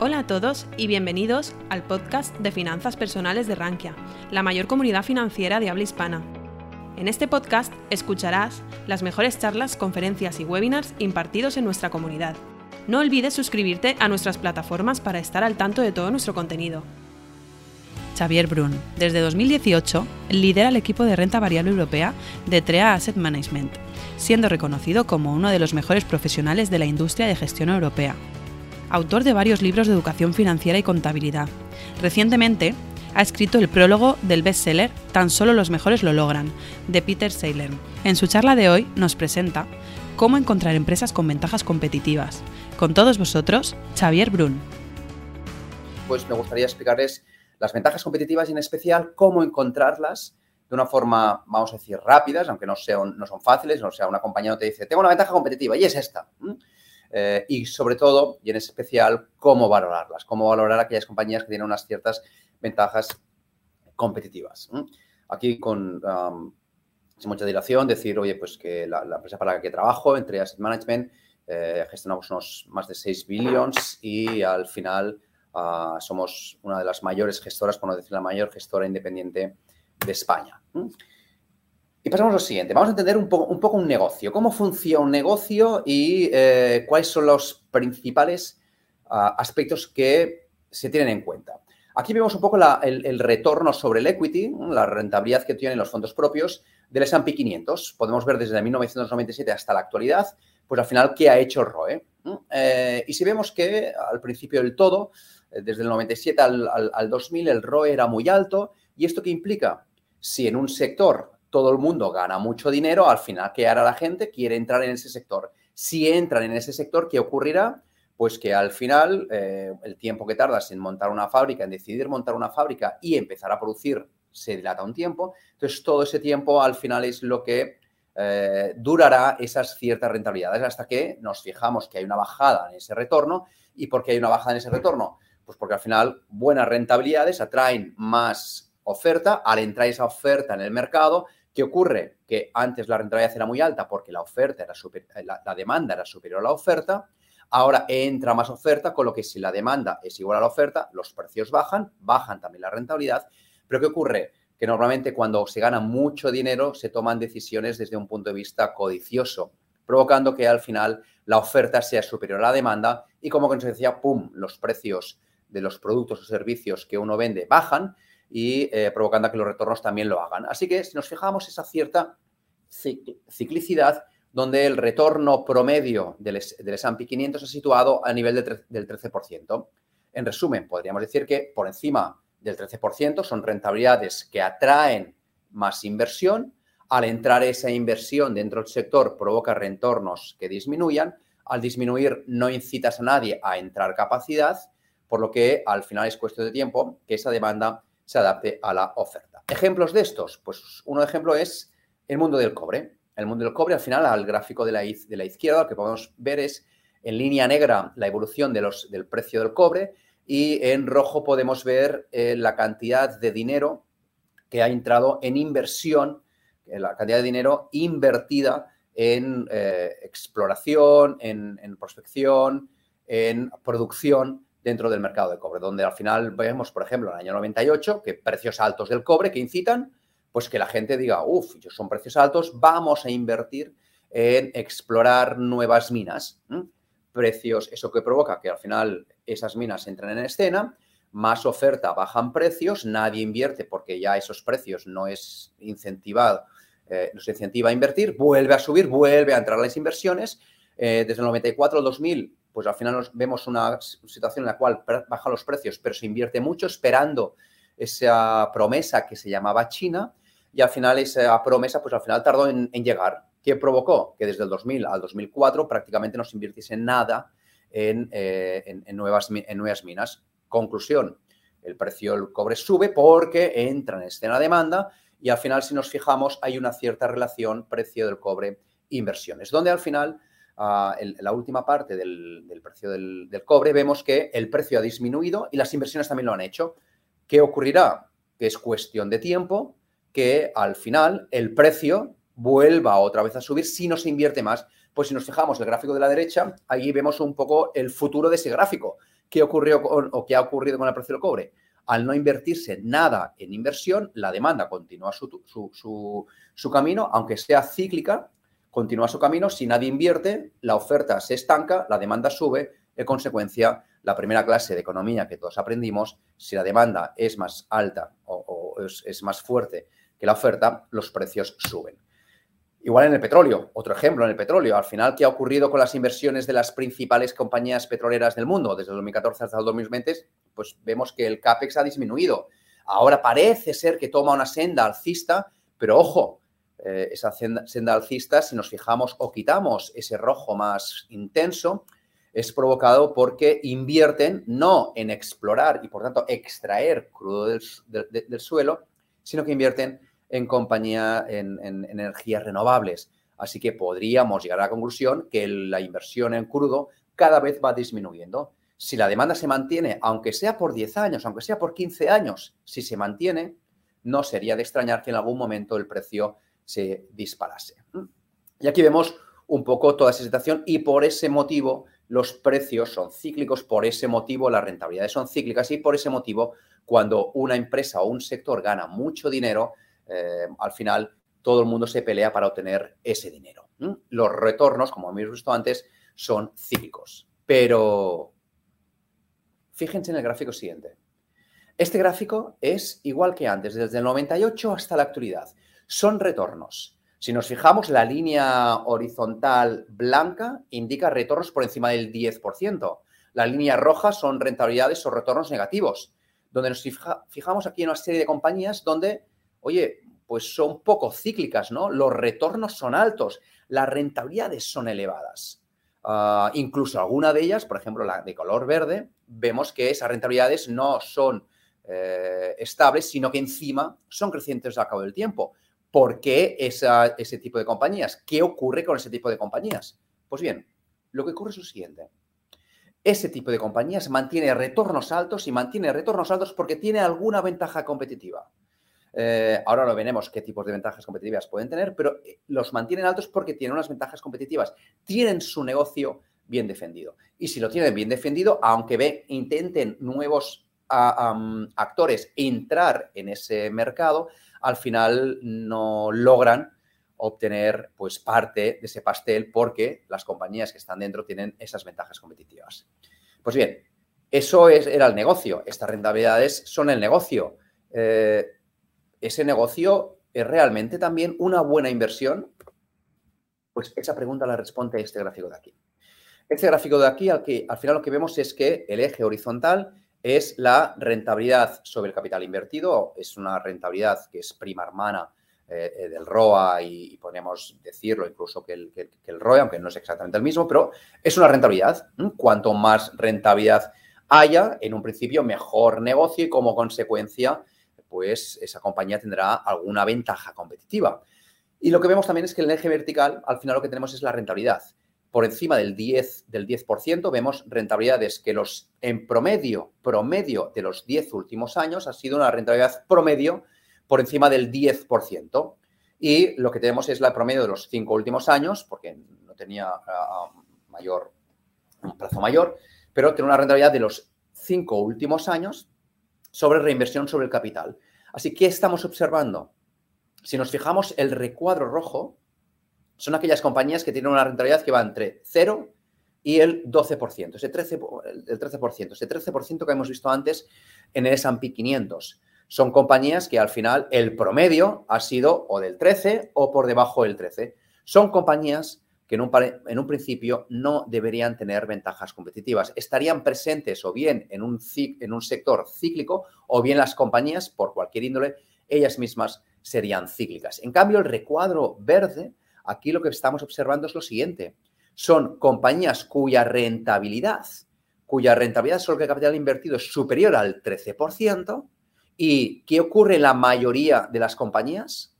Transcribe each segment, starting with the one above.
Hola a todos y bienvenidos al podcast de finanzas personales de Rankia, la mayor comunidad financiera de habla hispana. En este podcast escucharás las mejores charlas, conferencias y webinars impartidos en nuestra comunidad. No olvides suscribirte a nuestras plataformas para estar al tanto de todo nuestro contenido. Xavier Brun, desde 2018, lidera el equipo de renta variable europea de TREA Asset Management, siendo reconocido como uno de los mejores profesionales de la industria de gestión europea autor de varios libros de educación financiera y contabilidad. Recientemente, ha escrito el prólogo del bestseller Tan solo los mejores lo logran, de Peter Seiler. En su charla de hoy nos presenta cómo encontrar empresas con ventajas competitivas. Con todos vosotros, Xavier Brun. Pues me gustaría explicarles las ventajas competitivas y en especial cómo encontrarlas de una forma, vamos a decir, rápidas, aunque no, sean, no son fáciles, o sea, una compañía no te dice, tengo una ventaja competitiva y es esta. Eh, y sobre todo, y en especial, cómo valorarlas, cómo valorar aquellas compañías que tienen unas ciertas ventajas competitivas. Aquí con sin mucha dilación decir, oye, pues que la, empresa para la que trabajo, entre Asset Management, eh, gestionamos unos más de 6 billions y al final ah, somos una de las mayores gestoras, por no decir la mayor gestora independiente de España. Y pasamos a lo siguiente. Vamos a entender un poco un, poco un negocio. ¿Cómo funciona un negocio y eh, cuáles son los principales ah, aspectos que se tienen en cuenta? Aquí vemos un poco el, retorno sobre el equity, la rentabilidad que tienen los fondos propios del S&P 500. Podemos ver desde 1997 hasta la actualidad, pues al final, ¿qué ha hecho ROE? Eh, y si vemos que al principio del todo, eh, desde el 97 al, al 2000, el ROE era muy alto. ¿Y esto qué implica? Si en un sector todo el mundo gana mucho dinero, al final, ¿qué hará la gente? Quiere entrar en ese sector. Si entran en ese sector, ¿qué ocurrirá? Pues que al final eh, el tiempo que tardas en montar una fábrica, en decidir montar una fábrica y empezar a producir, se dilata un tiempo. Entonces, todo ese tiempo al final es lo que eh, durará esas ciertas rentabilidades hasta que nos fijamos que hay una bajada en ese retorno. ¿Y por qué hay una bajada en ese retorno? Pues porque al final buenas rentabilidades atraen más oferta. Al entrar esa oferta en el mercado, ¿Qué ocurre? Que antes la rentabilidad era muy alta porque la oferta era eh, la, demanda era superior a la oferta. Ahora entra más oferta, con lo que si la demanda es igual a la oferta, los precios bajan, bajan también la rentabilidad. Pero ¿qué ocurre? Que normalmente cuando se gana mucho dinero se toman decisiones desde un punto de vista codicioso, provocando que al final la oferta sea superior a la demanda y como consecuencia, ¡pum!, los precios de los productos o servicios que uno vende bajan y eh, provocando que los retornos también lo hagan. Así que si nos fijamos esa cierta ciclicidad donde el retorno promedio del, del S&P 500 ha situado a nivel del 13%. En resumen, podríamos decir que por encima del 13% son rentabilidades que atraen más inversión. Al entrar esa inversión dentro del sector provoca retornos que disminuyan. Al disminuir no incitas a nadie a entrar capacidad, por lo que al final es cuestión de tiempo que esa demanda se adapte a la oferta. Ejemplos de estos, pues un ejemplo es el mundo del cobre. El mundo del cobre, al final, al gráfico de la, izquierda, lo que podemos ver es en línea negra la evolución del precio del cobre y en rojo podemos ver eh, la cantidad de dinero que ha entrado en inversión, eh, la cantidad de dinero invertida en eh, exploración, en prospección, en producción dentro del mercado de cobre, donde al final vemos, por ejemplo, en el año 98, que precios altos del cobre que incitan, pues que la gente diga, uff, son precios altos, vamos a invertir en explorar nuevas minas. Precios, eso que provoca que al final esas minas entren en escena, más oferta, bajan precios, nadie invierte porque ya esos precios no es incentivado, eh, no se incentiva a invertir, vuelve a subir, vuelve a entrar las inversiones. Eh, desde el 94 al 2000 pues al final vemos una situación en la cual bajan los precios, pero se invierte mucho esperando esa promesa que se llamaba China y al final esa promesa, pues al final tardó en, llegar. ¿Qué provocó? Que desde el 2000 al 2004 prácticamente no se invirtiese nada eh, en, nuevas, en nuevas minas. Conclusión, el precio del cobre sube porque entra en escena demanda y al final, si nos fijamos, hay una cierta relación precio del cobre inversiones, donde al final la última parte del, precio del, cobre, vemos que el precio ha disminuido y las inversiones también lo han hecho. ¿Qué ocurrirá? Que es cuestión de tiempo que al final el precio vuelva otra vez a subir si no se invierte más. Pues si nos fijamos el gráfico de la derecha, ahí vemos un poco el futuro de ese gráfico. ¿qué ocurrió o qué ha ocurrido con el precio del cobre? Al no invertirse nada en inversión, la demanda continúa su camino, aunque sea cíclica, continúa su camino. Si nadie invierte, la oferta se estanca, la demanda sube, en consecuencia, la primera clase de economía que todos aprendimos, si la demanda es más alta o, es, más fuerte que la oferta, los precios suben. Igual en el petróleo, otro ejemplo en el petróleo. Al final, ¿qué ha ocurrido con las inversiones de las principales compañías petroleras del mundo desde el 2014 hasta el 2020? Pues vemos que el CAPEX ha disminuido. Ahora parece ser que toma una senda alcista, pero ojo, eh, esa senda alcista, si nos fijamos o quitamos ese rojo más intenso, es provocado porque invierten no en explorar y por tanto extraer crudo del, suelo, sino que invierten en compañía en, energías renovables. Así que podríamos llegar a la conclusión que la inversión en crudo cada vez va disminuyendo. Si la demanda se mantiene, aunque sea por 10 años, aunque sea por 15 años, si se mantiene, no sería de extrañar que en algún momento el precio se disparase. Y aquí vemos un poco toda esa situación y por ese motivo los precios son cíclicos, por ese motivo las rentabilidades son cíclicas y por ese motivo cuando una empresa o un sector gana mucho dinero, eh, al final todo el mundo se pelea para obtener ese dinero. Los retornos, como hemos visto antes, son cíclicos. Pero fíjense en el gráfico siguiente. Este gráfico es igual que antes, desde el 98 hasta la actualidad. Son retornos. Si nos fijamos, la línea horizontal blanca indica retornos por encima del 10%. La línea roja son rentabilidades o retornos negativos, donde nos fijamos aquí en una serie de compañías donde, oye, pues son poco cíclicas, ¿no? Los retornos son altos, las rentabilidades son elevadas. Ah, incluso alguna de ellas, por ejemplo, la de color verde, vemos que esas rentabilidades no son eh, estables, sino que encima son crecientes al cabo del tiempo. ¿Por qué ese tipo de compañías? ¿Qué ocurre con ese tipo de compañías? Pues bien, lo que ocurre es lo siguiente. Ese tipo de compañías mantiene retornos altos y mantiene retornos altos porque tiene alguna ventaja competitiva. Eh, ahora lo veremos qué tipos de ventajas competitivas pueden tener, pero eh, los mantienen altos porque tienen unas ventajas competitivas. Tienen su negocio bien defendido. Y si lo tienen bien defendido, aunque ve, intenten nuevos actores entrar en ese mercado, al final no logran obtener pues parte de ese pastel porque las compañías que están dentro tienen esas ventajas competitivas. Pues bien, eso es, era el negocio. Estas rentabilidades son el negocio. Eh, ¿Ese negocio es realmente también una buena inversión? Pues esa pregunta la responde este gráfico de aquí. Este gráfico de aquí, al, que, al final lo que vemos es que el eje horizontal es la rentabilidad sobre el capital invertido. Es una rentabilidad que es prima hermana eh, eh, del ROA y, podríamos decirlo incluso que el, que, el, ROE, aunque no es exactamente el mismo, pero es una rentabilidad. Cuanto más rentabilidad haya, en un principio mejor negocio y como consecuencia, pues esa compañía tendrá alguna ventaja competitiva. Y lo que vemos también es que el eje vertical, al final lo que tenemos es la rentabilidad por encima del 10%, del 10 vemos rentabilidades que los, en promedio, promedio de los 10 últimos años ha sido una rentabilidad promedio por encima del 10%. Y lo que tenemos es la promedio de los 5 últimos años, porque no tenía uh, mayor, un plazo mayor, pero tiene una rentabilidad de los 5 últimos años sobre reinversión sobre el capital. Así que, estamos observando? Si nos fijamos, el recuadro rojo son aquellas compañías que tienen una rentabilidad que va entre 0 y el 12%, ese 13, el 13%, ese 13% que hemos visto antes en el S&P 500. Son compañías que al final el promedio ha sido o del 13 o por debajo del 13. Son compañías que en un, en un principio no deberían tener ventajas competitivas. Estarían presentes o bien en un, en un sector cíclico o bien las compañías, por cualquier índole, ellas mismas serían cíclicas. En cambio, el recuadro verde Aquí lo que estamos observando es lo siguiente. Son compañías cuya rentabilidad, cuya rentabilidad sobre el capital invertido es superior al 13%. ¿Y qué ocurre en la mayoría de las compañías?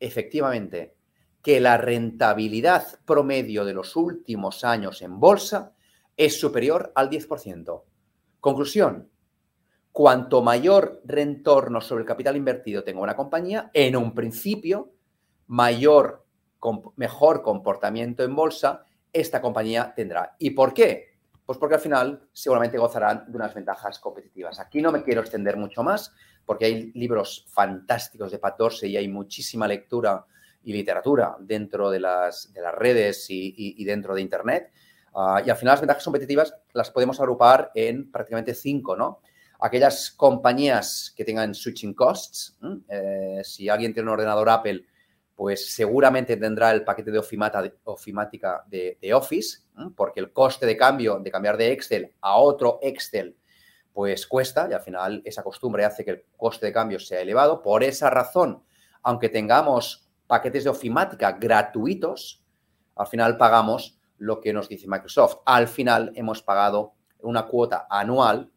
Efectivamente, que la rentabilidad promedio de los últimos años en bolsa es superior al 10%. Conclusión, cuanto mayor retorno sobre el capital invertido tenga una compañía, en un principio mayor, mejor comportamiento en bolsa esta compañía tendrá. ¿Y por qué? Pues porque al final seguramente gozarán de unas ventajas competitivas. Aquí no me quiero extender mucho más porque hay libros fantásticos de Pat y hay muchísima lectura y literatura dentro de las, de las redes y, dentro de Internet. Ah, y al final las ventajas competitivas las podemos agrupar en prácticamente cinco, ¿no? Aquellas compañías que tengan switching costs, eh, si alguien tiene un ordenador Apple, pues seguramente tendrá el paquete de ofimática de, Office, porque el coste de cambio de cambiar de Excel a otro Excel, pues cuesta y al final esa costumbre hace que el coste de cambio sea elevado. Por esa razón, aunque tengamos paquetes de ofimática gratuitos, al final pagamos lo que nos dice Microsoft. Al final hemos pagado una cuota anual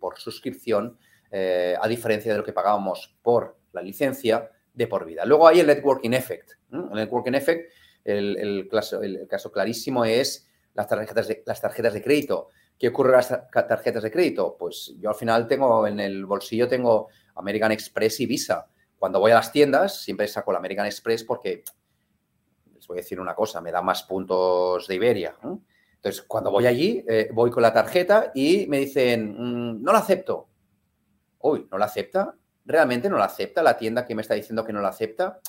por suscripción, eh, a diferencia de lo que pagábamos por la licencia de por vida. Luego hay el networking effect. El networking effect, el, caso, clarísimo es las tarjetas, de, las tarjetas de crédito. ¿Qué ocurre con las tarjetas de crédito? Pues yo al final tengo en el bolsillo tengo American Express y Visa. Cuando voy a las tiendas siempre saco la American Express porque les voy a decir una cosa, me da más puntos de Iberia. Entonces, cuando voy allí, eh, voy con la tarjeta y me dicen, mm, no la acepto. Uy, ¿no la acepta? Realmente no la acepta, la tienda que me está diciendo que no la acepta,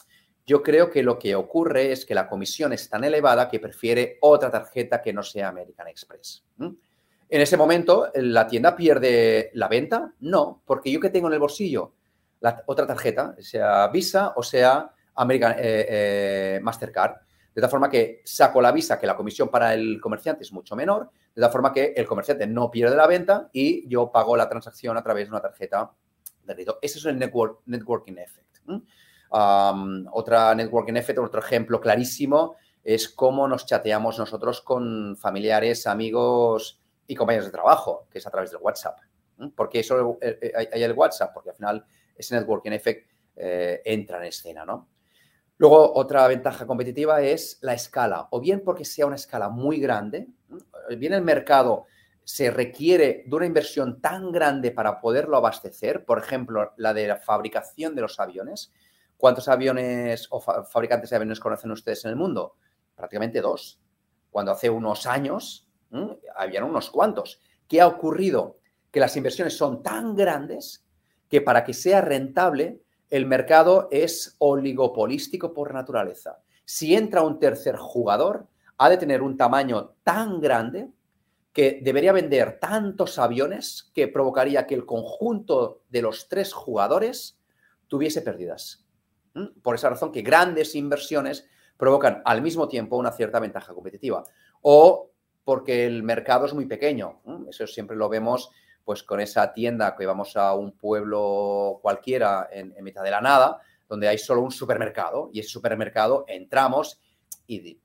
yo creo que lo que ocurre es que la comisión es tan elevada que prefiere otra tarjeta que no sea American Express. En ese momento, ¿la tienda pierde la venta? No, porque yo que tengo en el bolsillo la otra tarjeta, sea Visa o sea American eh, eh, Mastercard. De tal forma que saco la Visa, que la comisión para el comerciante es mucho menor, de tal forma que el comerciante no pierde la venta y yo pago la transacción a través de una tarjeta ese es el networking effect. otra networking effect, otro ejemplo clarísimo es cómo nos chateamos nosotros con familiares, amigos y compañeros de trabajo, que es a través del WhatsApp. ¿Por qué eh, hay el WhatsApp? Porque al final ese networking effect eh, entra en escena, ¿no? Luego, otra ventaja competitiva es la escala, o bien porque sea una escala muy grande, bien el mercado se requiere de una inversión tan grande para poderlo abastecer, por ejemplo, la de la fabricación de los aviones. ¿Cuántos aviones o fabricantes de aviones conocen ustedes en el mundo? Prácticamente dos. Cuando hace unos años habían unos cuantos. ¿Qué ha ocurrido? Que las inversiones son tan grandes que para que sea rentable el mercado es oligopolístico por naturaleza. Si entra un tercer jugador, ha de tener un tamaño tan grande que debería vender tantos aviones que provocaría que el conjunto de los tres jugadores tuviese pérdidas. Por esa razón que grandes inversiones provocan al mismo tiempo una cierta ventaja competitiva. O porque el mercado es muy pequeño. Eso siempre lo vemos pues con esa tienda que vamos a un pueblo cualquiera en, en mitad de la nada, donde hay solo un supermercado y ese supermercado entramos y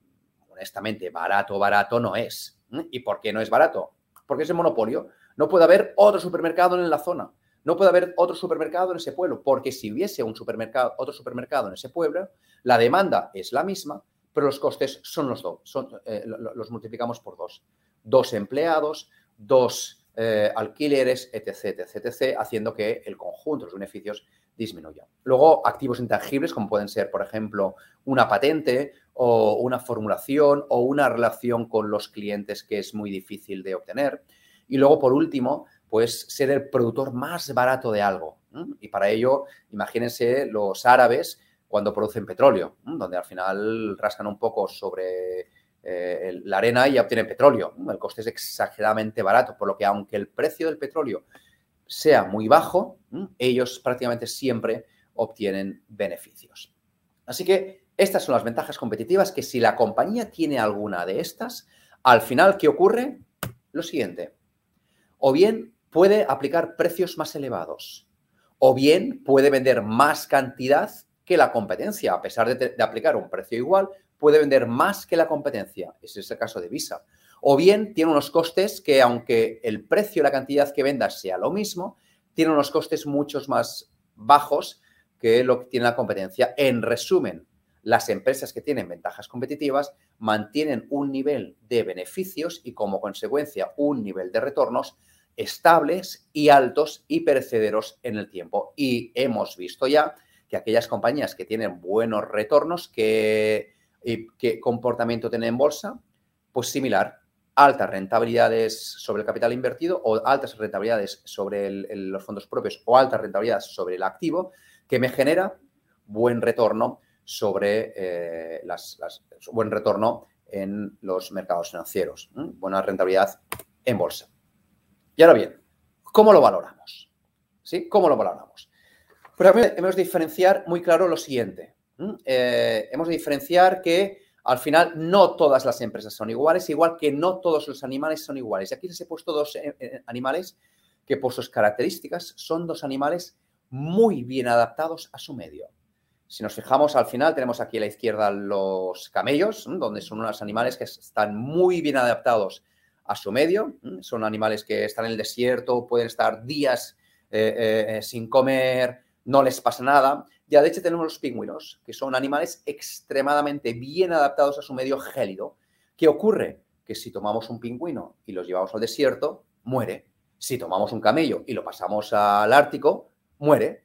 honestamente barato, barato no es. ¿Y por qué no es barato? Porque es el monopolio. No puede haber otro supermercado en la zona. No puede haber otro supermercado en ese pueblo, porque si hubiese un supermercado, otro supermercado en ese pueblo, la demanda es la misma, pero los costes son los dos, eh, los multiplicamos por dos. Dos empleados, dos eh, alquileres, etc, etc, etc, haciendo que el conjunto los beneficios disminuya. Luego, activos intangibles, como pueden ser, por ejemplo, una patente o una formulación o una relación con los clientes que es muy difícil de obtener. Y luego, por último, pues ser el productor más barato de algo. Y para ello, imagínense los árabes cuando producen petróleo, donde al final rascan un poco sobre eh, la arena y obtienen petróleo. El coste es exageradamente barato, por lo que aunque el precio del petróleo sea muy bajo, ellos prácticamente siempre obtienen beneficios. Así que estas son las ventajas competitivas que si la compañía tiene alguna de estas, al final, ¿qué ocurre? Lo siguiente. O bien puede aplicar precios más elevados, o bien puede vender más cantidad que la competencia. A pesar de, aplicar un precio igual, puede vender más que la competencia. Ese es el caso de Visa. O bien tiene unos costes que, aunque el precio y la cantidad que venda sea lo mismo, tiene unos costes mucho más bajos que lo que tiene la competencia. En resumen, las empresas que tienen ventajas competitivas mantienen un nivel de beneficios y como consecuencia un nivel de retornos estables y altos y perecederos en el tiempo. Y hemos visto ya que aquellas compañías que tienen buenos retornos, ¿qué, comportamiento tienen en bolsa? Pues similar altas rentabilidades sobre el capital invertido o altas rentabilidades sobre los fondos propios o altas rentabilidades sobre el activo que me genera buen retorno sobre eh, las, buen retorno en los mercados financieros, buena rentabilidad en bolsa. Y ahora bien, ¿cómo lo valoramos? ¿Sí? ¿Cómo lo valoramos? Pues hemos de diferenciar muy claro lo siguiente. Eh, hemos de diferenciar que al final no todas las empresas son iguales, igual que no todos los animales son iguales. Y aquí les he puesto dos eh, animales que por sus características son dos animales muy bien adaptados a su medio. Si nos fijamos al final, tenemos aquí a la izquierda los camellos, donde son unos animales que están muy bien adaptados a su medio. Son animales que están en el desierto, pueden estar días eh, eh, eh, sin comer, no les pasa nada. Y a la derecha tenemos los pingüinos, que son animales extremadamente bien adaptados a su medio gélido. ¿Qué ocurre? Que si tomamos un pingüino y los llevamos al desierto, muere. Si tomamos un camello y lo pasamos al Ártico, muere.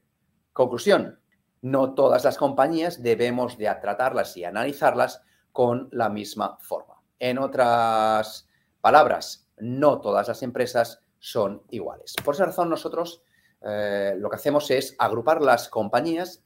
Conclusión, no todas las compañías debemos de tratarlas y analizarlas con la misma forma. En otras palabras, no todas las empresas son iguales. Por esa razón, nosotros eh, lo que hacemos es agrupar las compañías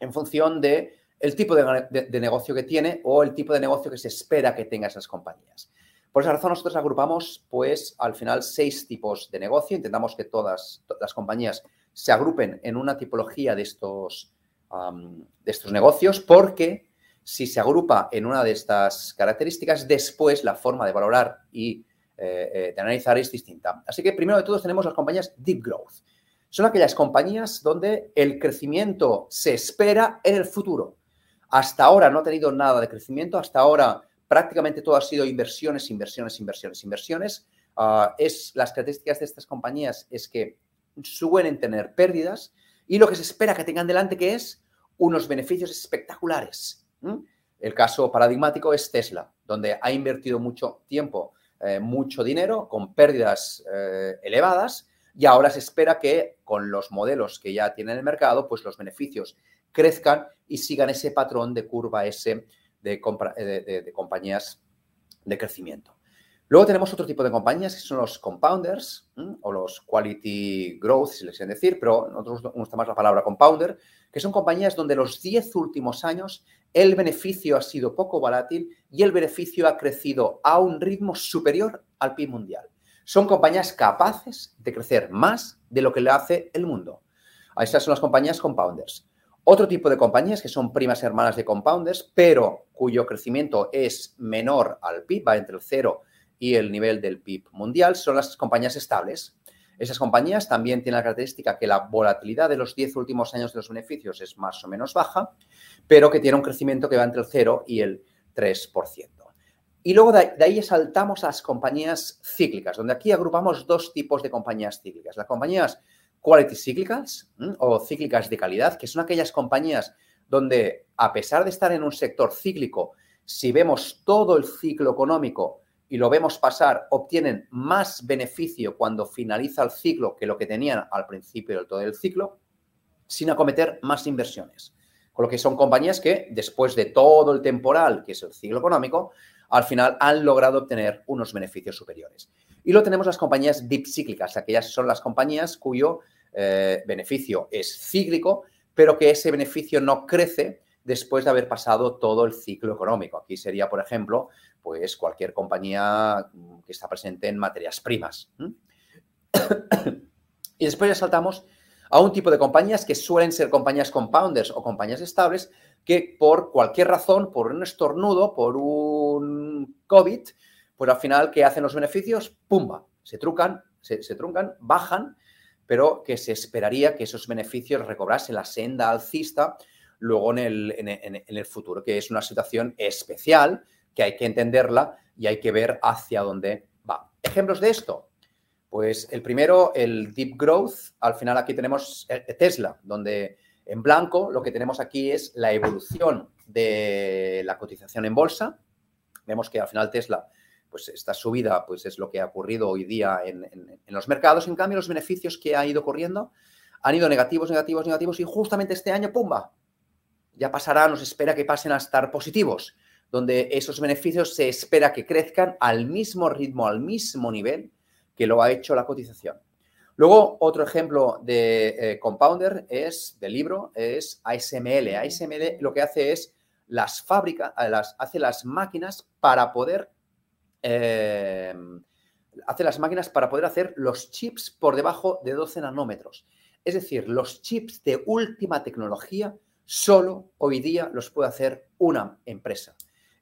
en función de tipo de, de, negocio que tiene o el tipo de negocio que se espera que tenga esas compañías. Por esa razón, nosotros agrupamos, pues, al final, seis tipos de negocio. Intentamos que todas las compañías se agrupen en una tipología de estos de estos negocios porque si se agrupa en una de estas características, después la forma de valorar y eh, eh, de analizar es distinta. Así que primero de todo tenemos las compañías Deep Growth. Son aquellas compañías donde el crecimiento se espera en el futuro. Hasta ahora no ha tenido nada de crecimiento, hasta ahora prácticamente todo ha sido inversiones, inversiones, inversiones, inversiones. Ah, es, las características de estas compañías es que suelen tener pérdidas, y lo que se espera que tengan delante que es unos beneficios espectaculares. El caso paradigmático es Tesla, donde ha invertido mucho tiempo, eh, mucho dinero, con pérdidas eh, elevadas, y ahora se espera que con los modelos que ya tiene en el mercado, pues los beneficios crezcan y sigan ese patrón de curva S de, de compañías de crecimiento. Luego tenemos otro tipo de compañías que son los compounders o los quality growth, si les quieren decir, pero nosotros nos gusta más la palabra compounder, que son compañías donde los 10 últimos años el beneficio ha sido poco volátil y el beneficio ha crecido a un ritmo superior al PIB mundial. Son compañías capaces de crecer más de lo que le hace el mundo. Estas son las compañías compounders. Otro tipo de compañías que son primas hermanas de compounders, pero cuyo crecimiento es menor al PIB, va entre el 0 y el nivel del PIB mundial son las compañías estables. Esas compañías también tienen la característica que la volatilidad de los 10 últimos años de los beneficios es más o menos baja, pero que tiene un crecimiento que va entre el 0 y el 3%. Y luego de ahí saltamos a las compañías cíclicas, donde aquí agrupamos dos tipos de compañías cíclicas. Las compañías quality cyclicals o cíclicas de calidad, que son aquellas compañías donde, a pesar de estar en un sector cíclico, si vemos todo el ciclo económico, y lo vemos pasar, obtienen más beneficio cuando finaliza el ciclo que lo que tenían al principio del todo el ciclo, sin acometer más inversiones. Con lo que son compañías que, después de todo el temporal, que es el ciclo económico, al final han logrado obtener unos beneficios superiores. Y lo tenemos las compañías cíclicas, aquellas son las compañías cuyo eh, beneficio es cíclico, pero que ese beneficio no crece después de haber pasado todo el ciclo económico. Aquí sería, por ejemplo, pues cualquier compañía mm, que está presente en materias primas. y después ya saltamos a un tipo de compañías que suelen ser compañías compounders o compañías estables que por cualquier razón, por un estornudo, por un COVID, pues al final, ¿qué hacen los beneficios? ¡Pumba! Se trucan, se, truncan, bajan, pero que se esperaría que esos beneficios recobrasen la senda alcista luego en el, en el futuro, que es una situación especial que hay que entenderla y hay que ver hacia dónde va. Ejemplos de esto. Pues el primero, el Deep Growth. Al final aquí tenemos eh, Tesla, donde en blanco lo que tenemos aquí es la evolución de la cotización en bolsa. Vemos que al final Tesla, pues esta subida, pues es lo que ha ocurrido hoy día en, en los mercados. En cambio, los beneficios que ha ido ocurriendo han ido negativos, negativos, negativos y justamente este año, ¡pumba! Ya pasará, nos espera que pasen a estar positivos donde esos beneficios se espera que crezcan al mismo ritmo, al mismo nivel que lo ha hecho la cotización. Luego, otro ejemplo de eh, compounder es, del libro, es ASML. ASML lo que hace es las fábricas, las, hace las máquinas para poder eh, hace las máquinas para poder hacer los chips por debajo de 12 nanómetros. Es decir, los chips de última tecnología solo hoy día los puede hacer una empresa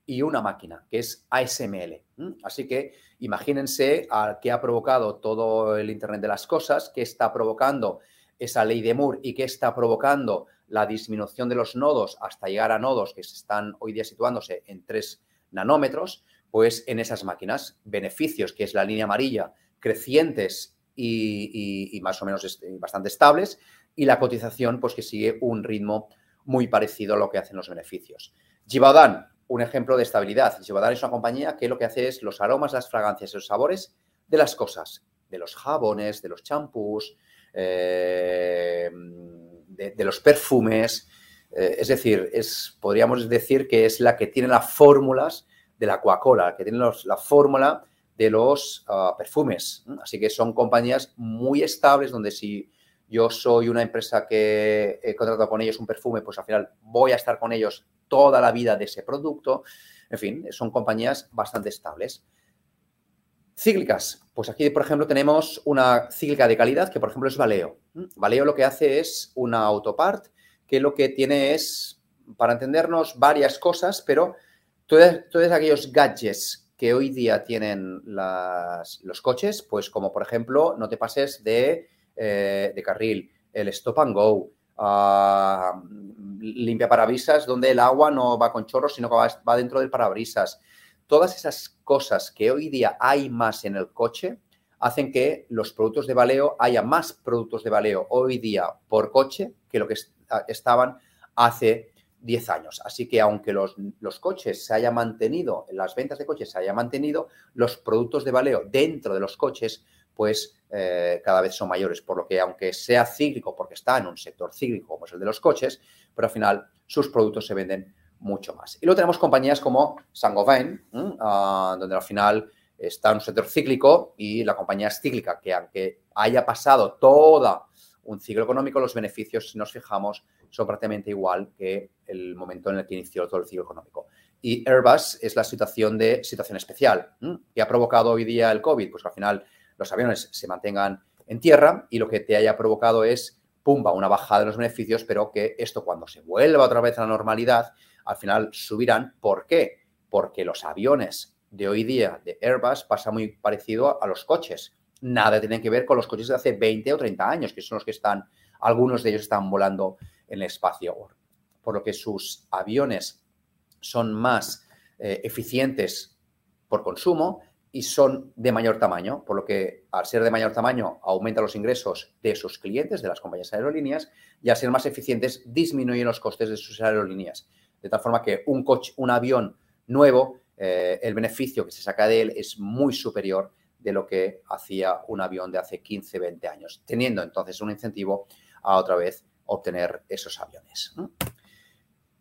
y una máquina, que es ASML. Así que imagínense a qué ha provocado todo el Internet de las Cosas, qué está provocando esa ley de Moore y qué está provocando la disminución de los nodos hasta llegar a nodos que se están hoy día situándose en 3 nanómetros, pues en esas máquinas, beneficios, que es la línea amarilla, crecientes y, más o menos bastante estables, y la cotización, pues que sigue un ritmo muy parecido a lo que hacen los beneficios. Givaudan, un ejemplo de estabilidad. Givaudan es una compañía que lo que hace es los aromas, las fragancias y los sabores de las cosas, de los jabones, de los champús, eh, de, los perfumes. Eh, es decir, es, podríamos decir que es la que tiene las fórmulas de la Coca-Cola, que tiene la fórmula de los ah, perfumes. Así que son compañías muy estables donde si yo soy una empresa que he contratado con ellos un perfume, pues al final voy a estar con ellos toda la vida de ese producto. En fin, son compañías bastante estables. Cíclicas. Pues aquí, por ejemplo, tenemos una cíclica de calidad que, por ejemplo, es Valeo. Valeo lo que hace es una autopart que lo que tiene es, para entendernos, varias cosas, pero todos, aquellos gadgets que hoy día tienen los coches, pues como por ejemplo, no te pases de, eh, carril, el stop and go, uh, limpia parabrisas donde el agua no va con chorros, sino que va, dentro del parabrisas. Todas esas cosas que hoy día hay más en el coche hacen que los productos de baleo, haya más productos de baleo hoy día por coche que lo que estaban hace 10 años. Así que aunque los, coches se haya mantenido, las ventas de coches se haya mantenido, los productos de baleo dentro de los coches, pues eh, cada vez son mayores. Por lo que aunque sea cíclico, porque está en un sector cíclico como es el de los coches, pero al final sus productos se venden mucho más. Y luego tenemos compañías como Saint-Gobain, ah, donde al final está en un sector cíclico y la compañía es cíclica, que aunque haya pasado todo un ciclo económico, los beneficios, si nos fijamos, son prácticamente igual que el momento en el que inició todo el ciclo económico. Y Airbus es la situación de situación especial. que ha provocado hoy día el COVID? Pues al final los aviones se mantengan en tierra y lo que te haya provocado es, pumba, una bajada de los beneficios, pero que esto cuando se vuelva otra vez a la normalidad, al final subirán. ¿Por qué? Porque los aviones de hoy día de Airbus pasa muy parecido a los coches. Nada tiene que ver con los coches de hace 20 o 30 años, que son los que están, algunos de ellos están volando en el espacio, por lo que sus aviones son más eh, eficientes por consumo y son de mayor tamaño, por lo que al ser de mayor tamaño aumenta los ingresos de sus clientes, de las compañías aerolíneas, y al ser más eficientes disminuyen los costes de sus aerolíneas. De tal forma que un, coche, un avión nuevo, eh, el beneficio que se saca de él es muy superior de lo que hacía un avión de hace 15, 20 años, teniendo entonces un incentivo a otra vez obtener esos aviones.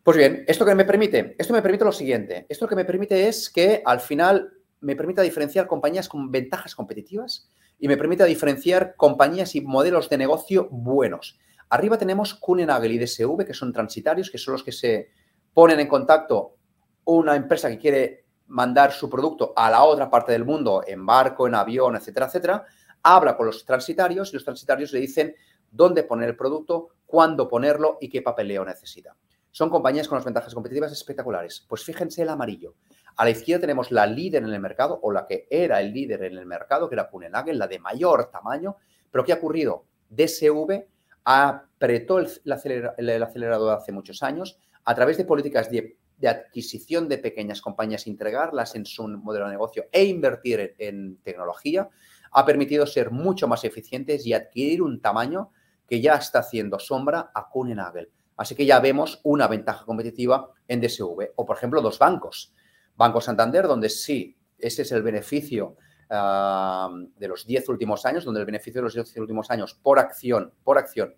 Pues bien, ¿esto qué me permite? Esto me permite lo siguiente. Esto lo que me permite es que al final me permita diferenciar compañías con ventajas competitivas y me permita diferenciar compañías y modelos de negocio buenos. Arriba tenemos Kuhnenagel y DSV, que son transitarios, que son los que se ponen en contacto una empresa que quiere mandar su producto a la otra parte del mundo, en barco, en avión, etcétera, etcétera, habla con los transitarios y los transitarios le dicen dónde poner el producto, cuándo ponerlo y qué papeleo necesita. Son compañías con las ventajas competitivas espectaculares. Pues fíjense el amarillo. A la izquierda tenemos la líder en el mercado o la que era el líder en el mercado, que era Punenagel, la de mayor tamaño. Pero ¿qué ha ocurrido? DSV apretó el, acelerador hace muchos años a través de políticas de, adquisición de pequeñas compañías, integrarlas en su modelo de negocio e invertir en tecnología, ha permitido ser mucho más eficientes y adquirir un tamaño que ya está haciendo sombra a Kuhnenagel. Así que ya vemos una ventaja competitiva en DSV. O, por ejemplo, dos bancos. Banco Santander, donde sí, ese es el beneficio ah, de los 10 últimos años, donde el beneficio de los 10 últimos años por acción, por acción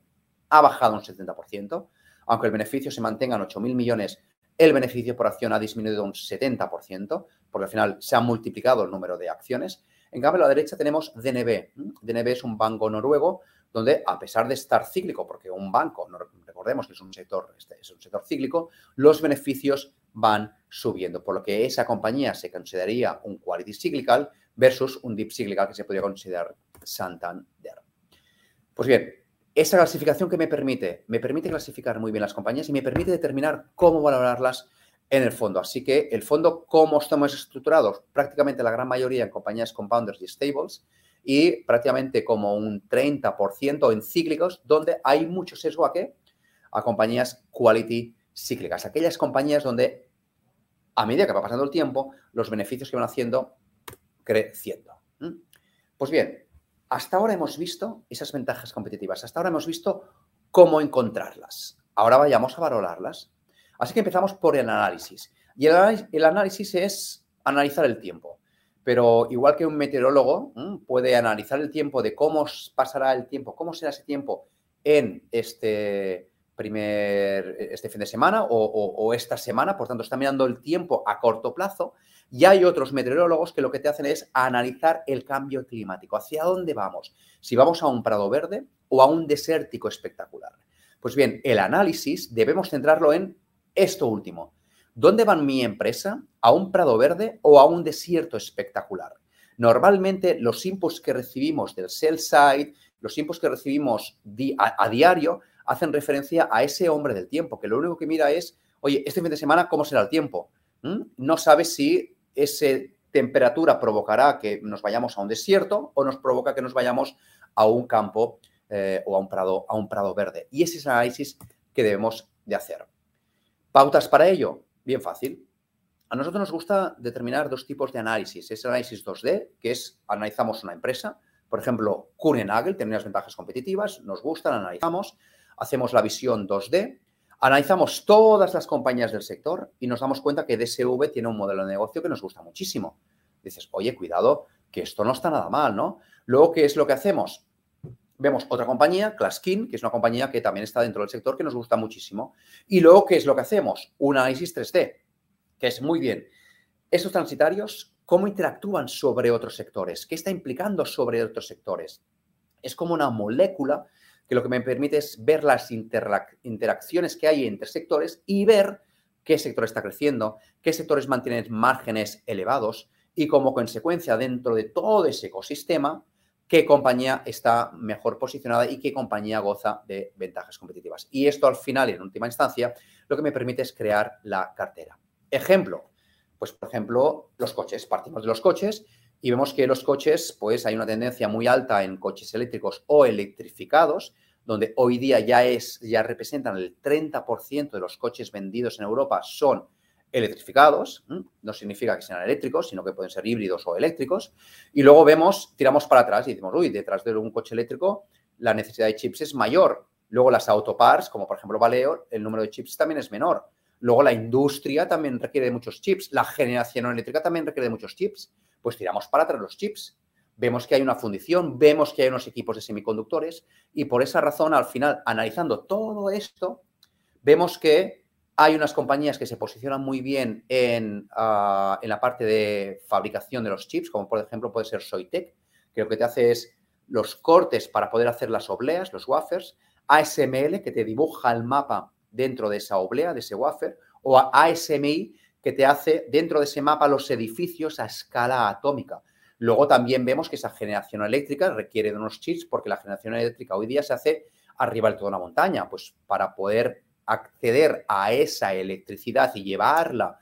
ha bajado un 70%, aunque el beneficio se mantenga en 8.000 millones el beneficio por acción ha disminuido un 70%, porque al final se ha multiplicado el número de acciones. En cambio, a la derecha tenemos DNB. DNB es un banco noruego donde, a pesar de estar cíclico, porque un banco, recordemos que es un sector, este es un sector cíclico, los beneficios van subiendo, por lo que esa compañía se consideraría un quality cyclical versus un deep cyclical que se podría considerar Santander. Pues bien, esa clasificación que me permite, me permite clasificar muy bien las compañías y me permite determinar cómo valorarlas en el fondo. Así que el fondo, cómo estamos estructurados, prácticamente la gran mayoría en compañías compounders y stables y prácticamente como un 30% en cíclicos, donde hay mucho sesgo a qué? A compañías quality cíclicas, aquellas compañías donde a medida que va pasando el tiempo, los beneficios que van haciendo creciendo. Pues bien, hasta ahora hemos visto esas ventajas competitivas, hasta ahora hemos visto cómo encontrarlas. Ahora vayamos a valorarlas. Así que empezamos por el análisis. Y el, análisis es analizar el tiempo. Pero igual que un meteorólogo puede analizar el tiempo de cómo pasará el tiempo, cómo será ese tiempo en este primer, este fin de semana o esta semana, por tanto está mirando el tiempo a corto plazo, y hay otros meteorólogos que lo que te hacen es analizar el cambio climático, hacia dónde vamos, si vamos a un prado verde o a un desértico espectacular. Pues bien, el análisis debemos centrarlo en esto último. ¿Dónde va mi empresa? ¿A un prado verde o a un desierto espectacular? Normalmente los inputs que recibimos del sell side, los inputs que recibimos a, diario, hacen referencia a ese hombre del tiempo, que lo único que mira es, oye, este fin de semana, ¿cómo será el tiempo? ¿Mm? No sabe si esa temperatura provocará que nos vayamos a un desierto o nos provoca que nos vayamos a un campo eh, o a un, prado, a un prado verde. Y ese es el análisis que debemos de hacer. ¿Pautas para ello? Bien fácil. A nosotros nos gusta determinar dos tipos de análisis. Es el análisis 2D, que es analizamos una empresa. Por ejemplo, Kuhn-Nagel tiene unas ventajas competitivas, nos gustan, analizamos. Hacemos la visión 2D, Analizamos todas las compañías del sector y nos damos cuenta que DSV tiene un modelo de negocio que nos gusta muchísimo. Dices, oye, cuidado, que esto no está nada mal, ¿no? Luego, ¿qué es lo que hacemos? Vemos otra compañía, Claskin, que es una compañía que también está dentro del sector que nos gusta muchísimo. Y luego, ¿qué es lo que hacemos? Un análisis 3D, que es muy bien. Estos transitarios, ¿cómo interactúan sobre otros sectores? ¿Qué está implicando sobre otros sectores? Es como una molécula que lo que me permite es ver las interacciones que hay entre sectores y ver qué sector está creciendo, qué sectores mantienen márgenes elevados y como consecuencia dentro de todo ese ecosistema, qué compañía está mejor posicionada y qué compañía goza de ventajas competitivas. Y esto al final y en última instancia lo que me permite es crear la cartera. Ejemplo, pues por ejemplo los coches, partimos de los coches y vemos que los coches, pues hay una tendencia muy alta en coches eléctricos o electrificados, donde hoy día ya, es, ya representan el 30% de los coches vendidos en Europa son electrificados, no significa que sean eléctricos, sino que pueden ser híbridos o eléctricos, y luego vemos, tiramos para atrás y decimos, uy, detrás de un coche eléctrico la necesidad de chips es mayor. Luego las autoparts, como por ejemplo Valeo, el número de chips también es menor. Luego la industria también requiere de muchos chips, la generación eléctrica también requiere de muchos chips pues tiramos para atrás los chips. Vemos que hay una fundición, vemos que hay unos equipos de semiconductores y por esa razón, al final, analizando todo esto, vemos que hay unas compañías que se posicionan muy bien en, ah, en la parte de fabricación de los chips, como por ejemplo puede ser Soitec, que lo que te hace es los cortes para poder hacer las obleas, los wafers, ASML, que te dibuja el mapa dentro de esa oblea, de ese wafer, o ASMI, que te hace dentro de ese mapa los edificios a escala atómica. Luego también vemos que esa generación eléctrica requiere de unos chips porque la generación eléctrica hoy día se hace arriba de toda una montaña. Pues para poder acceder a esa electricidad y llevarla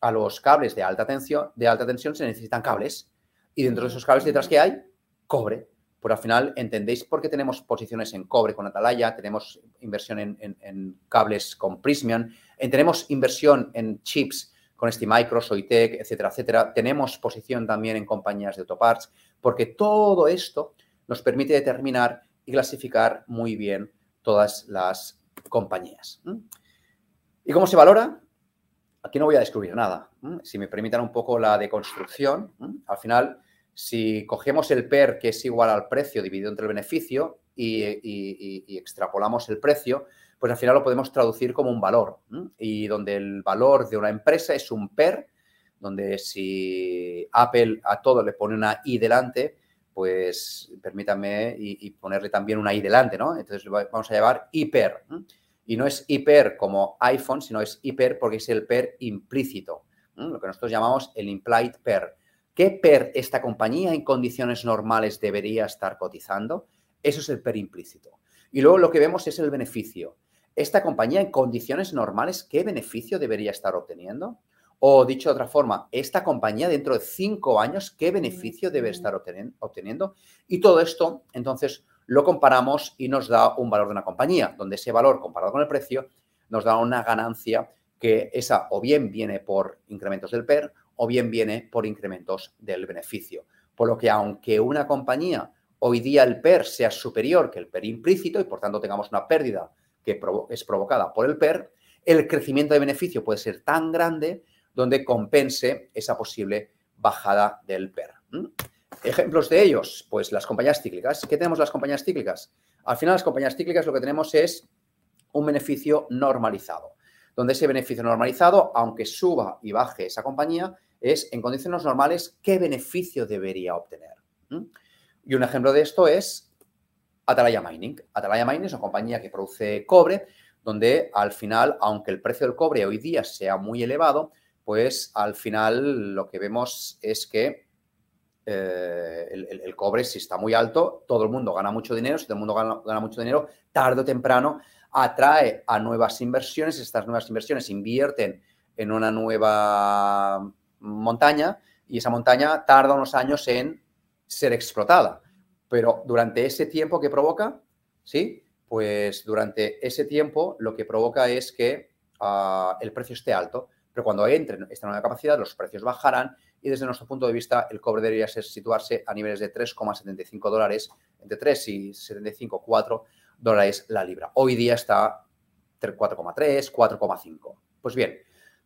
a los cables de alta tensión, de alta tensión se necesitan cables. Y dentro de esos cables detrás que hay, cobre. Por al final entendéis por qué tenemos posiciones en cobre con Atalaya, tenemos inversión en, cables con Prismian, tenemos inversión en chips con STMicro, Soitec, etcétera, etcétera. Tenemos posición también en compañías de autoparts, porque todo esto nos permite determinar y clasificar muy bien todas las compañías. ¿Y cómo se valora? Aquí no voy a descubrir nada. Si me permitan un poco la deconstrucción, al final, si cogemos el PER, que es igual al precio dividido entre el beneficio, y, extrapolamos el precio, pues al final lo podemos traducir como un valor. Y donde el valor de una empresa es un PER, donde si Apple a todo le pone una I delante, pues permítanme y, ponerle también una I delante, ¿no? Entonces vamos a llamar hiper. Y no es hiper como iPhone, sino es hiper porque es el PER implícito, lo que nosotros llamamos el implied PER. ¿Qué PER esta compañía en condiciones normales debería estar cotizando? Eso es el PER implícito. Y luego lo que vemos es el beneficio. Esta compañía en condiciones normales, ¿qué beneficio debería estar obteniendo? O dicho de otra forma, esta compañía dentro de cinco años, ¿qué beneficio debe estar obteniendo? Y todo esto, entonces, lo comparamos y nos da un valor de una compañía, donde ese valor comparado con el precio nos da una ganancia que esa o bien viene por incrementos del PER o bien viene por incrementos del beneficio. Por lo que aunque una compañía hoy día el PER sea superior que el PER implícito y por tanto tengamos una pérdida que es provocada por el PER, el crecimiento de beneficio puede ser tan grande donde compense esa posible bajada del PER. Ejemplos de ellos, pues las compañías cíclicas. ¿Qué tenemos las compañías cíclicas? Al final las compañías cíclicas lo que tenemos es un beneficio normalizado, donde ese beneficio normalizado, aunque suba y baje esa compañía, es en condiciones normales qué beneficio debería obtener. Y un ejemplo de esto es Atalaya Mining. Atalaya Mining es una compañía que produce cobre, donde al final, aunque el precio del cobre hoy día sea muy elevado, pues al final lo que vemos es que eh, el, cobre, si está muy alto, todo el mundo gana mucho dinero, si todo el mundo gana, mucho dinero, tarde o temprano atrae a nuevas inversiones, estas nuevas inversiones invierten en una nueva montaña y esa montaña tarda unos años en ser explotada. Pero durante ese tiempo que provoca, ¿sí? Pues durante ese tiempo lo que provoca es que ah, el precio esté alto. Pero cuando entre esta nueva capacidad, los precios bajarán y desde nuestro punto de vista el cobre debería ser, situarse a niveles de 3,75 dólares, entre 3 y 75, 4 dólares la libra. Hoy día está 4,3, 4,5. Pues bien,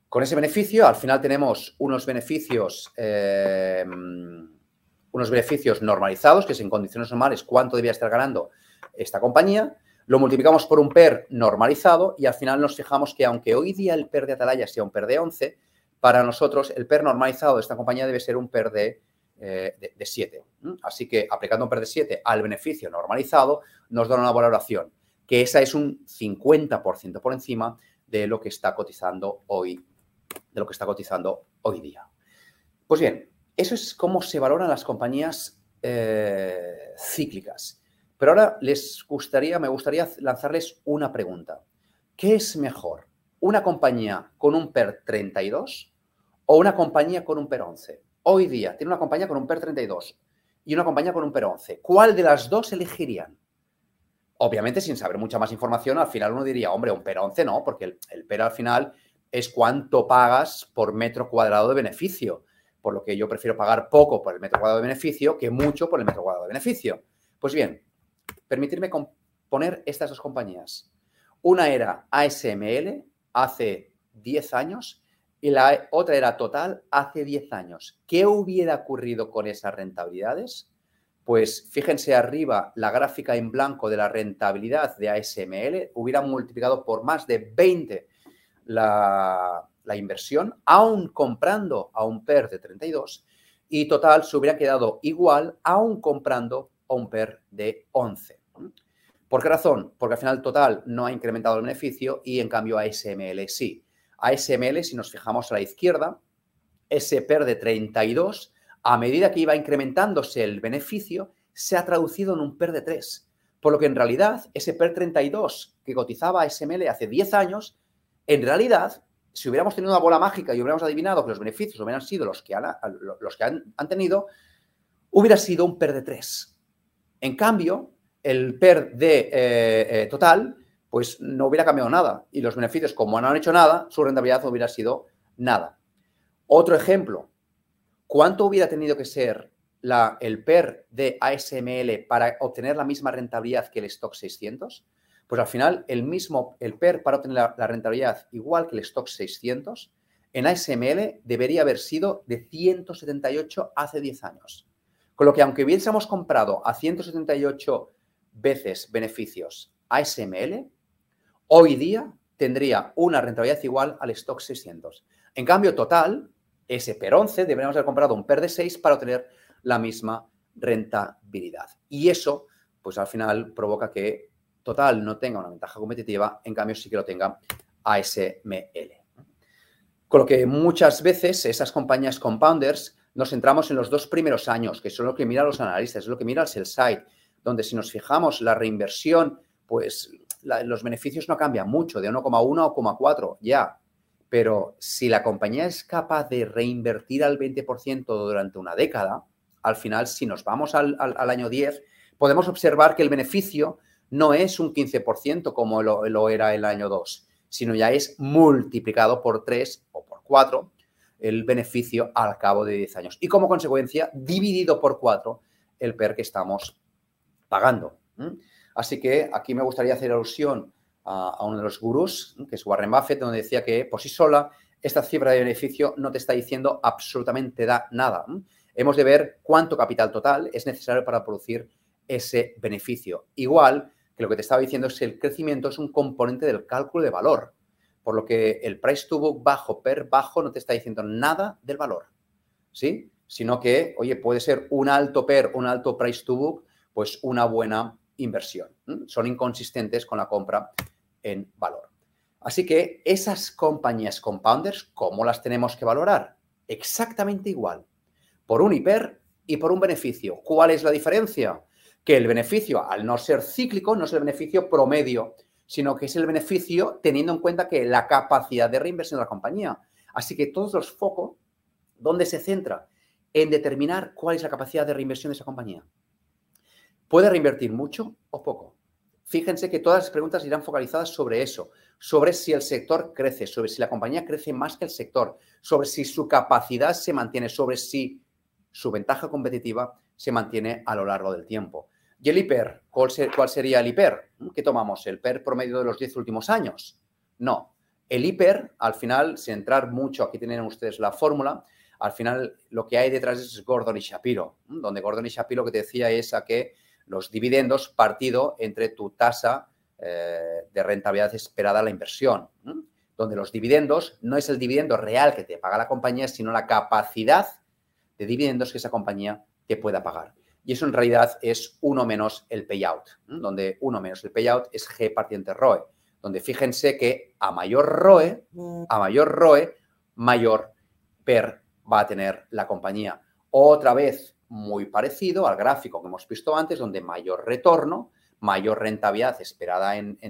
con ese beneficio, al final tenemos unos beneficios, eh, unos beneficios normalizados, que es en condiciones normales cuánto debía estar ganando esta compañía. Lo multiplicamos por un PER normalizado y al final nos fijamos que aunque hoy día el PER de Atalaya sea un PER de 11, para nosotros el PER normalizado de esta compañía debe ser un PER de, eh, de 7. Así que aplicando un PER de 7 al beneficio normalizado nos da una valoración, que esa es un 50% por encima de lo que está cotizando hoy de lo que está cotizando hoy día. Pues bien, eso es cómo se valoran las compañías eh, cíclicas. Pero ahora les gustaría, me gustaría lanzarles una pregunta. ¿Qué es mejor? ¿Una compañía con un PER 32 o una compañía con un PER 11? Hoy día tiene una compañía con un PER 32 y una compañía con un PER 11. ¿Cuál de las dos elegirían? Obviamente, sin saber mucha más información, al final uno diría, hombre, un PER 11 no, porque el, el PER al final es cuánto pagas por metro cuadrado de beneficio. Por lo que yo prefiero pagar poco por el metro cuadrado de beneficio que mucho por el metro cuadrado de beneficio. Pues bien, permitirme poner estas dos compañías. Una era ASML hace 10 años y la otra era Total hace 10 años. ¿Qué hubiera ocurrido con esas rentabilidades? Pues fíjense arriba la gráfica en blanco de la rentabilidad de ASML, hubiera multiplicado por más de 20 la, inversión, aún comprando a un PER de 32, y total se hubiera quedado igual, aún comprando un PER de 11. ¿Por qué razón? Porque al final total no ha incrementado el beneficio y en cambio ASML sí. ASML, si nos fijamos a la izquierda, ese PER de 32, a medida que iba incrementándose el beneficio, se ha traducido en un PER de 3. Por lo que en realidad ese PER 32 que cotizaba ASML hace 10 años en realidad, si hubiéramos tenido una bola mágica y hubiéramos adivinado que los beneficios hubieran sido los que han, los que han, tenido, hubiera sido un PER de 3. En cambio, el PER de eh, eh, total, pues no hubiera cambiado nada. Y los beneficios, como no han hecho nada, su rentabilidad hubiera sido nada. Otro ejemplo, ¿cuánto hubiera tenido que ser la, el PER de ASML para obtener la misma rentabilidad que el stock 600? Pues al final, el mismo, el PER para obtener la, rentabilidad igual que el stock 600, en ASML debería haber sido de 178 hace 10 años. Con lo que aunque hubiésemos comprado a 178 veces beneficios ASML, hoy día tendría una rentabilidad igual al stock 600. En cambio, total, ese PER 11 deberíamos haber comprado un PER de 6 para obtener la misma rentabilidad. Y eso, pues al final provoca que Total no tenga una ventaja competitiva, en cambio sí que lo tenga ASML. Con lo que muchas veces esas compañías compounders nos centramos en los dos primeros años, que son lo que miran los analistas, es lo que mira el sell side, donde si nos fijamos la reinversión, pues los beneficios no cambian mucho, de 1,1 a 1,4 ya. Pero si la compañía es capaz de reinvertir al 20% durante una década, al final, si nos vamos al, año 10, podemos observar que el beneficio no es un 15% como lo, lo, era el año 2, sino ya es multiplicado por 3 o por 4 el beneficio al cabo de 10 años. Y como consecuencia, dividido por 4 el PER que estamos pagando. Así que aquí me gustaría hacer alusión a, uno de los gurús, que es Warren Buffett, donde decía que por sí sola esta cifra de beneficio no te está diciendo absolutamente nada. Hemos de ver cuánto capital total es necesario para producir ese beneficio. Igual que lo que te estaba diciendo es que el crecimiento es un componente del cálculo de valor, por lo que el price to book bajo per bajo no te está diciendo nada del valor, ¿sí? Sino que, oye, puede ser un alto per, un alto price to book, pues una buena inversión. Son inconsistentes con la compra en valor. Así que esas compañías compounders, ¿cómo las tenemos que valorar? Exactamente igual, por un hiper y por un beneficio. ¿Cuál es la diferencia? Que el beneficio, al no ser cíclico, no es el beneficio promedio, sino que es el beneficio teniendo en cuenta que la capacidad de reinversión de la compañía. Así que todos los focos, ¿dónde se centra? En determinar cuál es la capacidad de reinversión de esa compañía. ¿Puede reinvertir mucho o poco? Fíjense que todas las preguntas irán focalizadas sobre eso, sobre si el sector crece, sobre si la compañía crece más que el sector, sobre si su capacidad se mantiene, sobre si su ventaja competitiva se mantiene a lo largo del tiempo. ¿Y el hiper? ¿Cuál, sería el hiper? ¿Qué tomamos? ¿El PER promedio de los 10 últimos años? No. El hiper, al final, sin entrar mucho, aquí tienen ustedes la fórmula, al final lo que hay detrás es Gordon y Shapiro, donde Gordon y Shapiro lo que te decía es a que los dividendos partido entre tu tasa eh, de rentabilidad esperada a la inversión, donde los dividendos no es el dividendo real que te paga la compañía, sino la capacidad de dividendos que esa compañía te pueda pagar. Y eso en realidad es uno menos el payout, donde uno menos el payout es G partiente ROE, donde fíjense que a mayor ROE, a mayor ROE, mayor PER va a tener la compañía. Otra vez, muy parecido al gráfico que hemos visto antes, donde mayor retorno, mayor rentabilidad esperada en,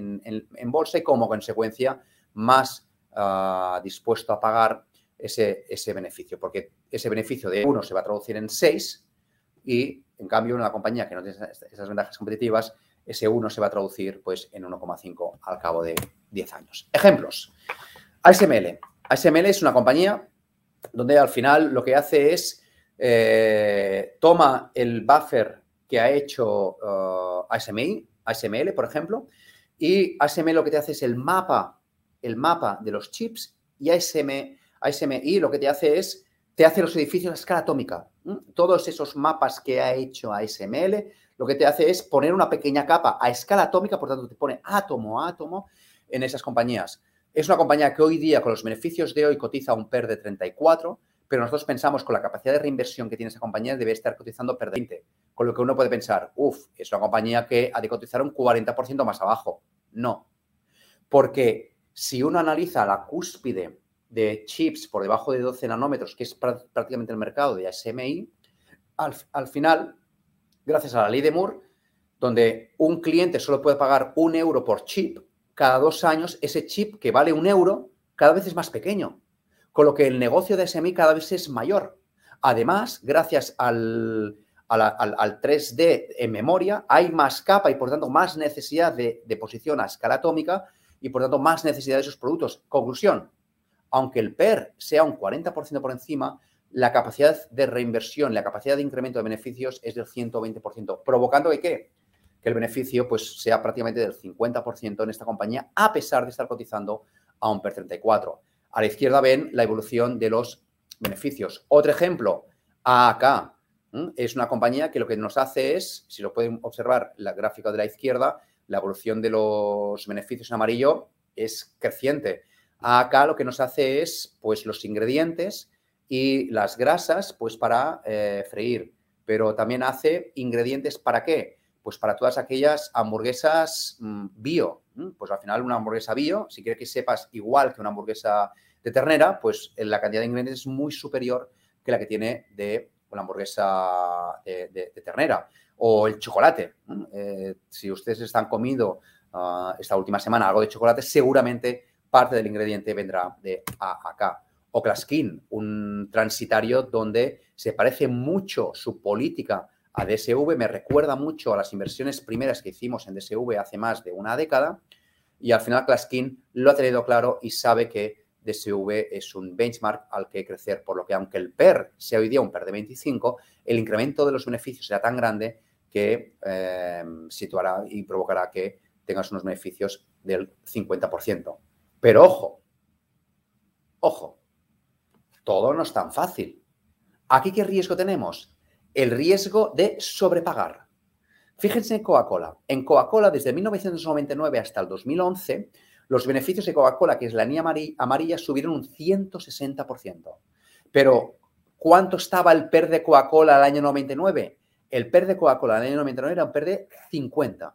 bolsa y como consecuencia más ah, dispuesto a pagar ese, ese, beneficio, porque ese beneficio de uno se va a traducir en 6 y en cambio una compañía que no tiene esas ventajas competitivas, ese 1 se va a traducir pues, en 1,5 al cabo de 10 años. Ejemplos. ASML. ASML es una compañía donde al final lo que hace es eh, toma el buffer que ha hecho uh, ASMI, ASML, por ejemplo, y ASML lo que te hace es el mapa, el mapa de los chips y ASM, ASMI lo que te hace es, te hace los edificios a escala atómica. Todos esos mapas que ha hecho ASML, lo que te hace es poner una pequeña capa a escala atómica, por tanto te pone átomo a átomo en esas compañías. Es una compañía que hoy día, con los beneficios de hoy, cotiza un PER de 34, pero nosotros pensamos con la capacidad de reinversión que tiene esa compañía debe estar cotizando per 20. Con lo que uno puede pensar, uff, es una compañía que ha de cotizar un 40% más abajo. No. Porque si uno analiza la cúspide de chips por debajo de 12 nanómetros, que es prácticamente el mercado de ASMI, al, al final, gracias a la ley de Moore, donde un cliente solo puede pagar un euro por chip, cada dos años ese chip que vale un euro cada vez es más pequeño con lo que el negocio de SMI cada vez es mayor. Además, gracias al, 3D en memoria, hay más capa y por tanto más necesidad de, de, posición a escala atómica y por tanto más necesidad de esos productos. Conclusión, aunque el PER sea un 40% por encima, la capacidad de reinversión, la capacidad de incremento de beneficios es del 120%, provocando que que el beneficio pues, sea prácticamente del 50% en esta compañía, a pesar de estar cotizando a un PER 34. A la izquierda ven la evolución de los beneficios. Otro ejemplo, AAK. Es una compañía que lo que nos hace es, si lo pueden observar la gráfica de la izquierda, la evolución de los beneficios en amarillo es creciente. Acá lo que nos hace es, pues, los ingredientes y las grasas, pues, para eh, freír. Pero también hace ingredientes para qué? Pues para todas aquellas hamburguesas mm, bio. Pues al final una hamburguesa bio, si quieres que sepas igual que una hamburguesa de ternera, pues la cantidad de ingredientes es muy superior que la que tiene de una hamburguesa de, ternera. O el chocolate. Eh, si ustedes están comiendo ah, esta última semana algo de chocolate, seguramente parte del ingrediente vendrá de acá. O Claskin, un transitario donde se parece mucho su política a DSV, me recuerda mucho a las inversiones primeras que hicimos en DSV hace más de una década y al final Claskin lo ha tenido claro y sabe que DSV es un benchmark al que crecer, por lo que aunque el PER sea hoy día un PER de 25, el incremento de los beneficios será tan grande que eh, situará y provocará que tengas unos beneficios del 50%. Pero ojo, ojo, todo no es tan fácil. ¿Aquí qué riesgo tenemos? El riesgo de sobrepagar. Fíjense en Coca-Cola. En Coca-Cola, desde 1999 hasta el 2011, los beneficios de Coca-Cola, que es la línea amarilla, subieron un 160%. Pero, ¿cuánto estaba el PER de Coca-Cola al año 99? El PER de Coca-Cola al año 99 era un PER de 50.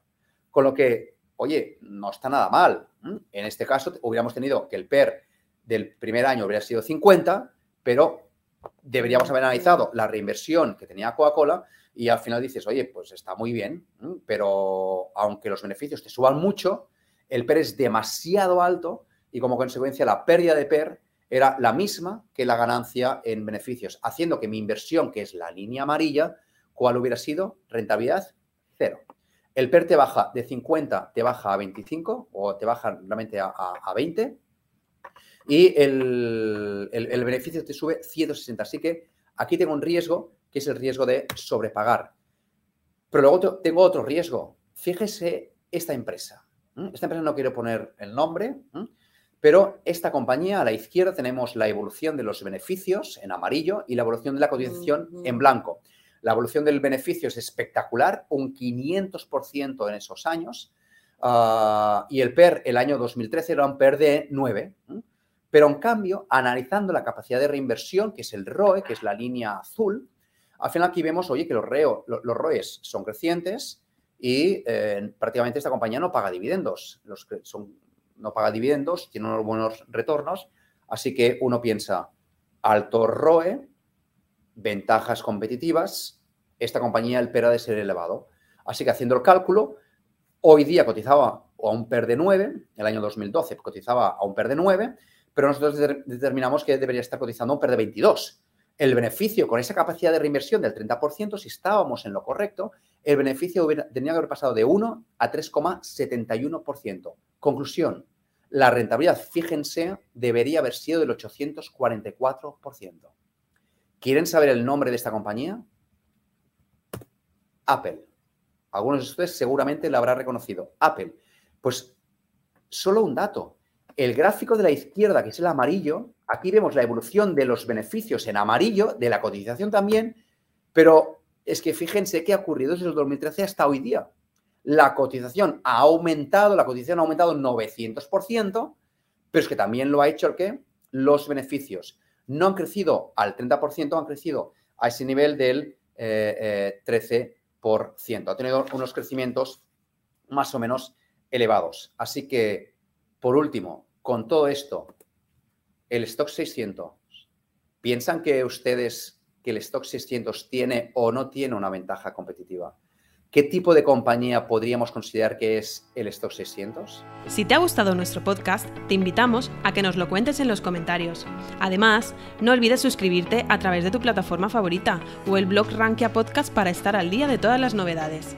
Con lo que, oye, no está nada mal. En este caso, hubiéramos tenido que el PER del primer año hubiera sido 50, pero deberíamos haber analizado la reinversión que tenía Coca-Cola y al final dices, oye, pues está muy bien, pero aunque los beneficios te suban mucho, el PER es demasiado alto y como consecuencia la pérdida de PER era la misma que la ganancia en beneficios, haciendo que mi inversión, que es la línea amarilla, ¿cuál hubiera sido? Rentabilidad cero. El PER te baja de 50, te baja a 25 o te baja realmente a, 20 y el, el, beneficio te sube 160. Así que aquí tengo un riesgo que es el riesgo de sobrepagar. Pero luego tengo otro riesgo. Fíjese esta empresa. Esta empresa no quiero poner el nombre, pero esta compañía a la izquierda tenemos la evolución de los beneficios en amarillo y la evolución de la cotización en blanco. La evolución del beneficio es espectacular, un 500% en esos años. Ah, y el PER el año 2013 era un PER de 9. Pero en cambio, analizando la capacidad de reinversión, que es el ROE, que es la línea azul, al final aquí vemos, oye, que los, reo, los ROEs son crecientes, y eh, prácticamente esta compañía no paga dividendos. Los que son, no paga dividendos, tiene unos buenos retornos, así que uno piensa alto ROE, ventajas competitivas, esta compañía el PER ha de ser elevado. Así que haciendo el cálculo, hoy día cotizaba a un PER de 9, el año 2012 cotizaba a un PER de 9, pero nosotros determinamos que debería estar cotizando a un PER de 22 el beneficio con esa capacidad de reinversión del 30%, si estábamos en lo correcto, el beneficio tenía que haber pasado de 1 a 3,71%. Conclusión, la rentabilidad, fíjense, debería haber sido del 844%. ¿Quieren saber el nombre de esta compañía? Apple. Algunos de ustedes seguramente la habrán reconocido. Apple. Pues solo un dato. El gráfico de la izquierda, que es el amarillo, aquí vemos la evolución de los beneficios en amarillo, de la cotización también, pero es que fíjense qué ha ocurrido desde el 2013 hasta hoy día. La cotización ha aumentado, la cotización ha aumentado 900%, pero es que también lo ha hecho el qué? Los beneficios. No han crecido al 30%, han crecido a ese nivel del 13%. Eh, eh, ha tenido unos crecimientos más o menos elevados. Así que, por último, con todo esto, el stock 600, ¿piensan que ustedes que el stock 600 tiene o no tiene una ventaja competitiva? ¿Qué tipo de compañía podríamos considerar que es el Stock 600? Si te ha gustado nuestro podcast, te invitamos a que nos lo cuentes en los comentarios. Además, no olvides suscribirte a través de tu plataforma favorita o el blog Rankia Podcast para estar al día de todas las novedades.